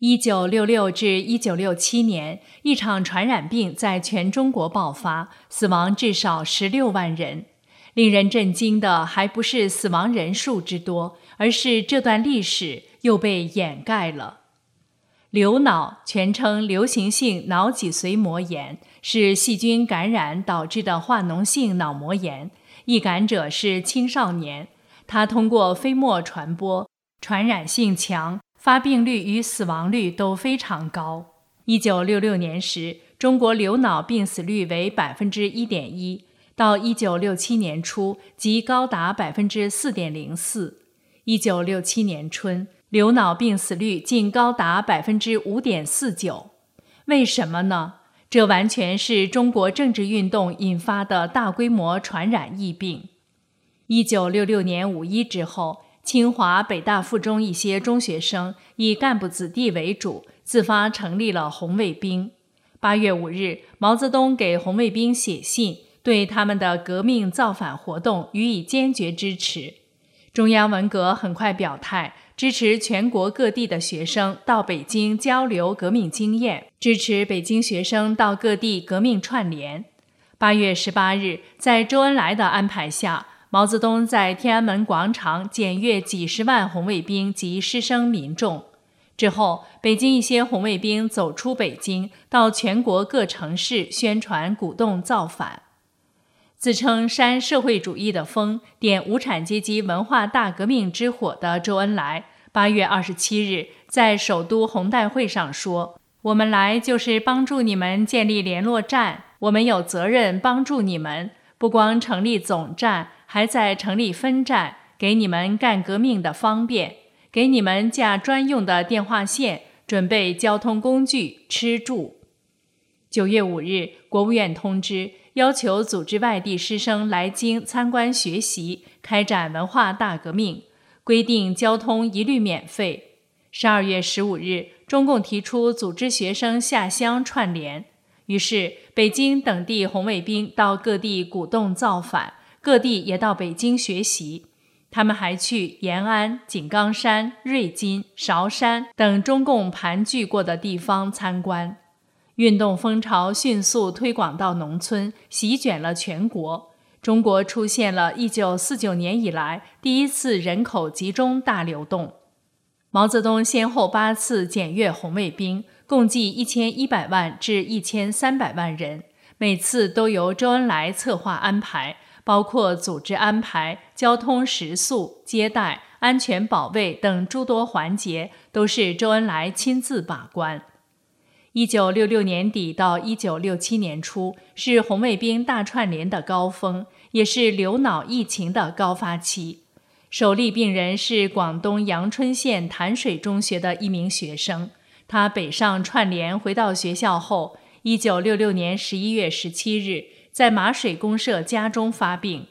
一九六六至一九六七年，一场传染病在全中国爆发，死亡至少十六万人。令人震惊的还不是死亡人数之多，而是这段历史又被掩盖了。流脑全称流行性脑脊髓膜炎，是细菌感染导致的化脓性脑膜炎，易感者是青少年。它通过飞沫传播，传染性强。发病率与死亡率都非常高。一九六六年时，中国流脑病死率为百分之一点一，到一九六七年初即高达百分之四点零四。一九六七年春，流脑病死率竟高达百分之五点四九。为什么呢？这完全是中国政治运动引发的大规模传染疫病。一九六六年五一之后。清华、北大附中一些中学生以干部子弟为主，自发成立了红卫兵。八月五日，毛泽东给红卫兵写信，对他们的革命造反活动予以坚决支持。中央文革很快表态，支持全国各地的学生到北京交流革命经验，支持北京学生到各地革命串联。八月十八日，在周恩来的安排下。毛泽东在天安门广场检阅几十万红卫兵及师生民众之后，北京一些红卫兵走出北京，到全国各城市宣传、鼓动造反。自称煽社会主义的风，点无产阶级文化大革命之火的周恩来，八月二十七日在首都红代会上说：“我们来就是帮助你们建立联络站，我们有责任帮助你们，不光成立总站。”还在成立分站，给你们干革命的方便，给你们架专用的电话线，准备交通工具、吃住。九月五日，国务院通知，要求组织外地师生来京参观学习，开展文化大革命，规定交通一律免费。十二月十五日，中共提出组织学生下乡串联，于是北京等地红卫兵到各地鼓动造反。各地也到北京学习，他们还去延安、井冈山、瑞金、韶山等中共盘踞过的地方参观。运动风潮迅速推广到农村，席卷了全国。中国出现了一九四九年以来第一次人口集中大流动。毛泽东先后八次检阅红卫兵，共计一千一百万至一千三百万人，每次都由周恩来策划安排。包括组织安排、交通食宿、接待、安全保卫等诸多环节，都是周恩来亲自把关。一九六六年底到一九六七年初是红卫兵大串联的高峰，也是流脑疫情的高发期。首例病人是广东阳春县潭水中学的一名学生，他北上串联回到学校后，一九六六年十一月十七日。在马水公社家中发病，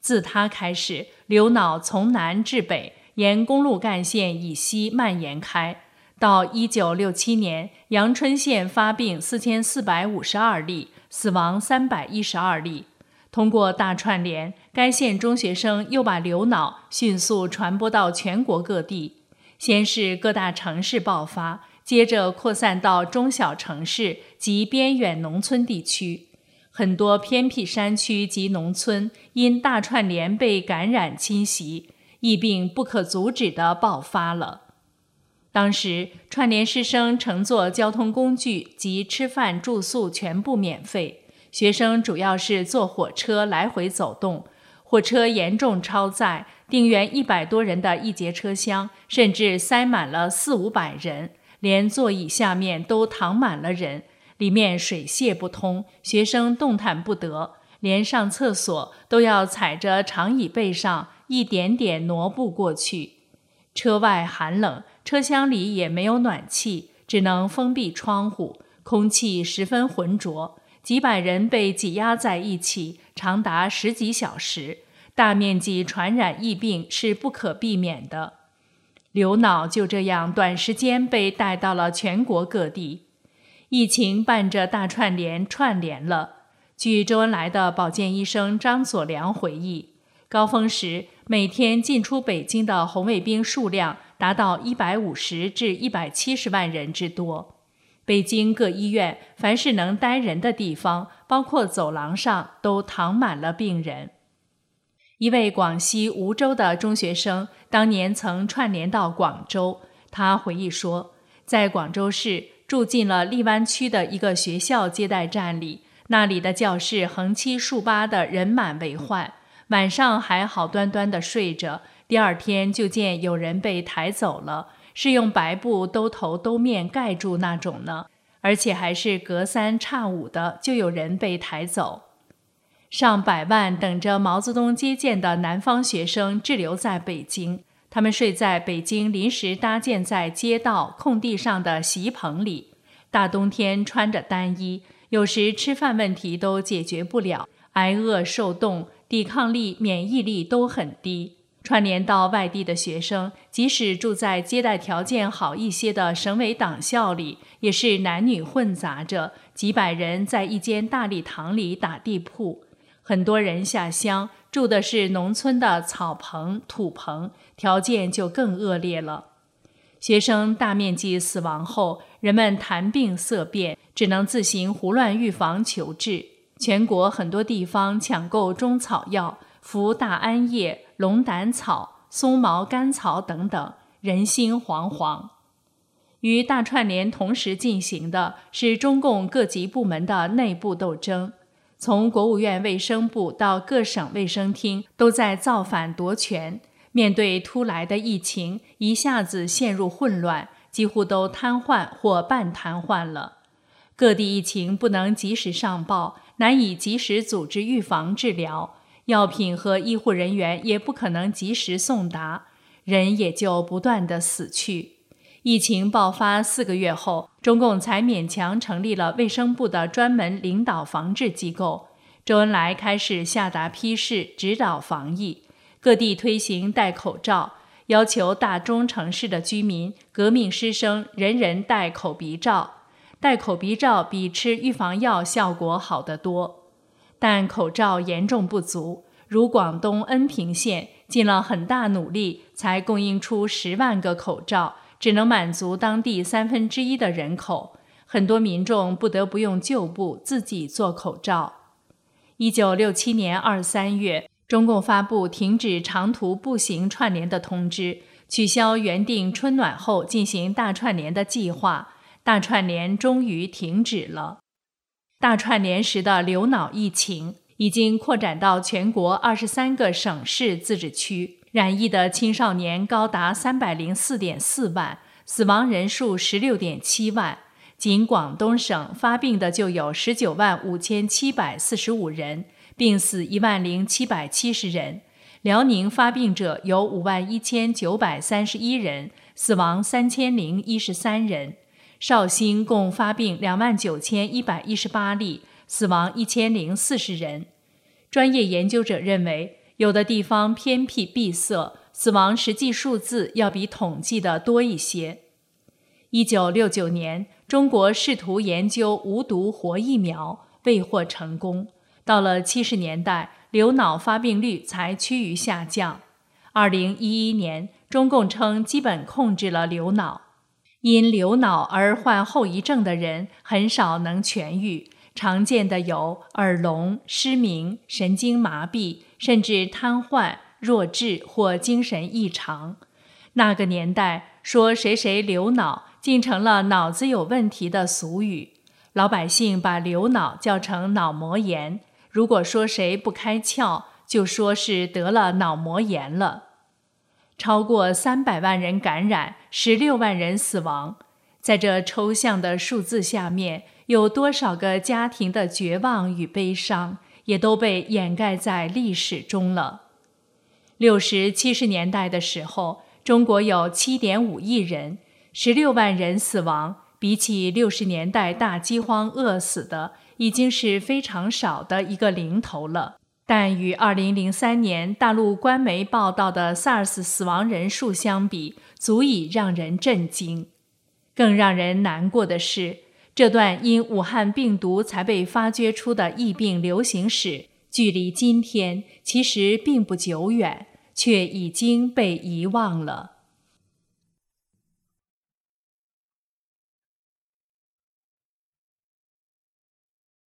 自他开始，流脑从南至北，沿公路干线以西蔓延开。到一九六七年，阳春县发病四千四百五十二例，死亡三百一十二例。通过大串联，该县中学生又把流脑迅速传播到全国各地。先是各大城市爆发，接着扩散到中小城市及边远农村地区。很多偏僻山区及农村因大串联被感染侵袭，疫病不可阻止地爆发了。当时串联师生乘坐交通工具及吃饭住宿全部免费，学生主要是坐火车来回走动，火车严重超载，定员一百多人的一节车厢甚至塞满了四五百人，连座椅下面都躺满了人。里面水泄不通，学生动弹不得，连上厕所都要踩着长椅背上一点点挪步过去。车外寒冷，车厢里也没有暖气，只能封闭窗户，空气十分浑浊。几百人被挤压在一起，长达十几小时，大面积传染疫病是不可避免的。刘脑就这样短时间被带到了全国各地。疫情伴着大串联串联了。据周恩来的保健医生张佐良回忆，高峰时每天进出北京的红卫兵数量达到一百五十至一百七十万人之多。北京各医院，凡是能待人的地方，包括走廊上，都躺满了病人。一位广西梧州的中学生当年曾串联到广州，他回忆说，在广州市住进了荔湾区的一个学校接待站里，那里的教室横七竖八的人满为患，晚上还好端端的睡着，第二天就见有人被抬走了。是用白布兜头兜面盖住那种呢，而且还是隔三差五的就有人被抬走。上百万等着毛泽东接见的南方学生滞留在北京，他们睡在北京临时搭建在街道空地上的席棚里，大冬天穿着单衣，有时吃饭问题都解决不了，挨饿受冻，抵抗力、免疫力都很低。串联到外地的学生，即使住在接待条件好一些的省委党校里，也是男女混杂着，几百人在一间大礼堂里打地铺。很多人下乡住的是农村的草棚、土棚，条件就更恶劣了。学生大面积死亡后，人们谈病色变，只能自行胡乱预防求治。全国很多地方抢购中草药，服大安叶。龙胆草、松毛甘草等等，人心惶惶。与大串联同时进行的是中共各级部门的内部斗争，从国务院卫生部到各省卫生厅，都在造反夺权。面对突来的疫情，一下子陷入混乱，几乎都瘫痪或半瘫痪了。各地疫情不能及时上报，难以及时组织预防治疗。药品和医护人员也不可能及时送达，人也就不断的死去。疫情爆发四个月后，中共才勉强成立了卫生部的专门领导防治机构。周恩来开始下达批示，指导防疫，各地推行戴口罩，要求大中城市的居民、革命师生人人戴口鼻罩。戴口鼻罩比吃预防药效果好得多。但口罩严重不足，如广东恩平县尽了很大努力，才供应出十万个口罩，只能满足当地三分之一的人口。很多民众不得不用旧布自己做口罩。一九六七年二三月，中共发布停止长途步行串联的通知，取消原定春暖后进行大串联的计划，大串联终于停止了。大串联时的流脑疫情已经扩展到全国二十三个省市自治区，染疫的青少年高达三百零四点四万，死亡人数十六点七万。仅广东省发病的就有十九万五千七百四十五人，病死一万零七百七十人；辽宁发病者有五万一千九百三十一人，死亡三千零一十三人。绍兴共发病两万九千一百一十八例，死亡一千零四十人。专业研究者认为，有的地方偏僻闭塞，死亡实际数字要比统计的多一些。一九六九年，中国试图研究无毒活疫苗，未获成功。到了七十年代，流脑发病率才趋于下降。二零一一年，中共称基本控制了流脑。因流脑而患后遗症的人很少能痊愈，常见的有耳聋、失明、神经麻痹，甚至瘫痪、弱智或精神异常。那个年代说谁谁流脑，竟成了脑子有问题的俗语。老百姓把流脑叫成脑膜炎，如果说谁不开窍，就说是得了脑膜炎了。超过三百万人感染，十六万人死亡，在这抽象的数字下面，有多少个家庭的绝望与悲伤，也都被掩盖在历史中了。六十七十年代的时候，中国有七点五亿人，十六万人死亡，比起六十年代大饥荒饿死的，已经是非常少的一个零头了。但与2003年大陆官媒报道的 SARS 死亡人数相比，足以让人震惊。更让人难过的是，这段因武汉病毒才被发掘出的疫病流行史，距离今天其实并不久远，却已经被遗忘了。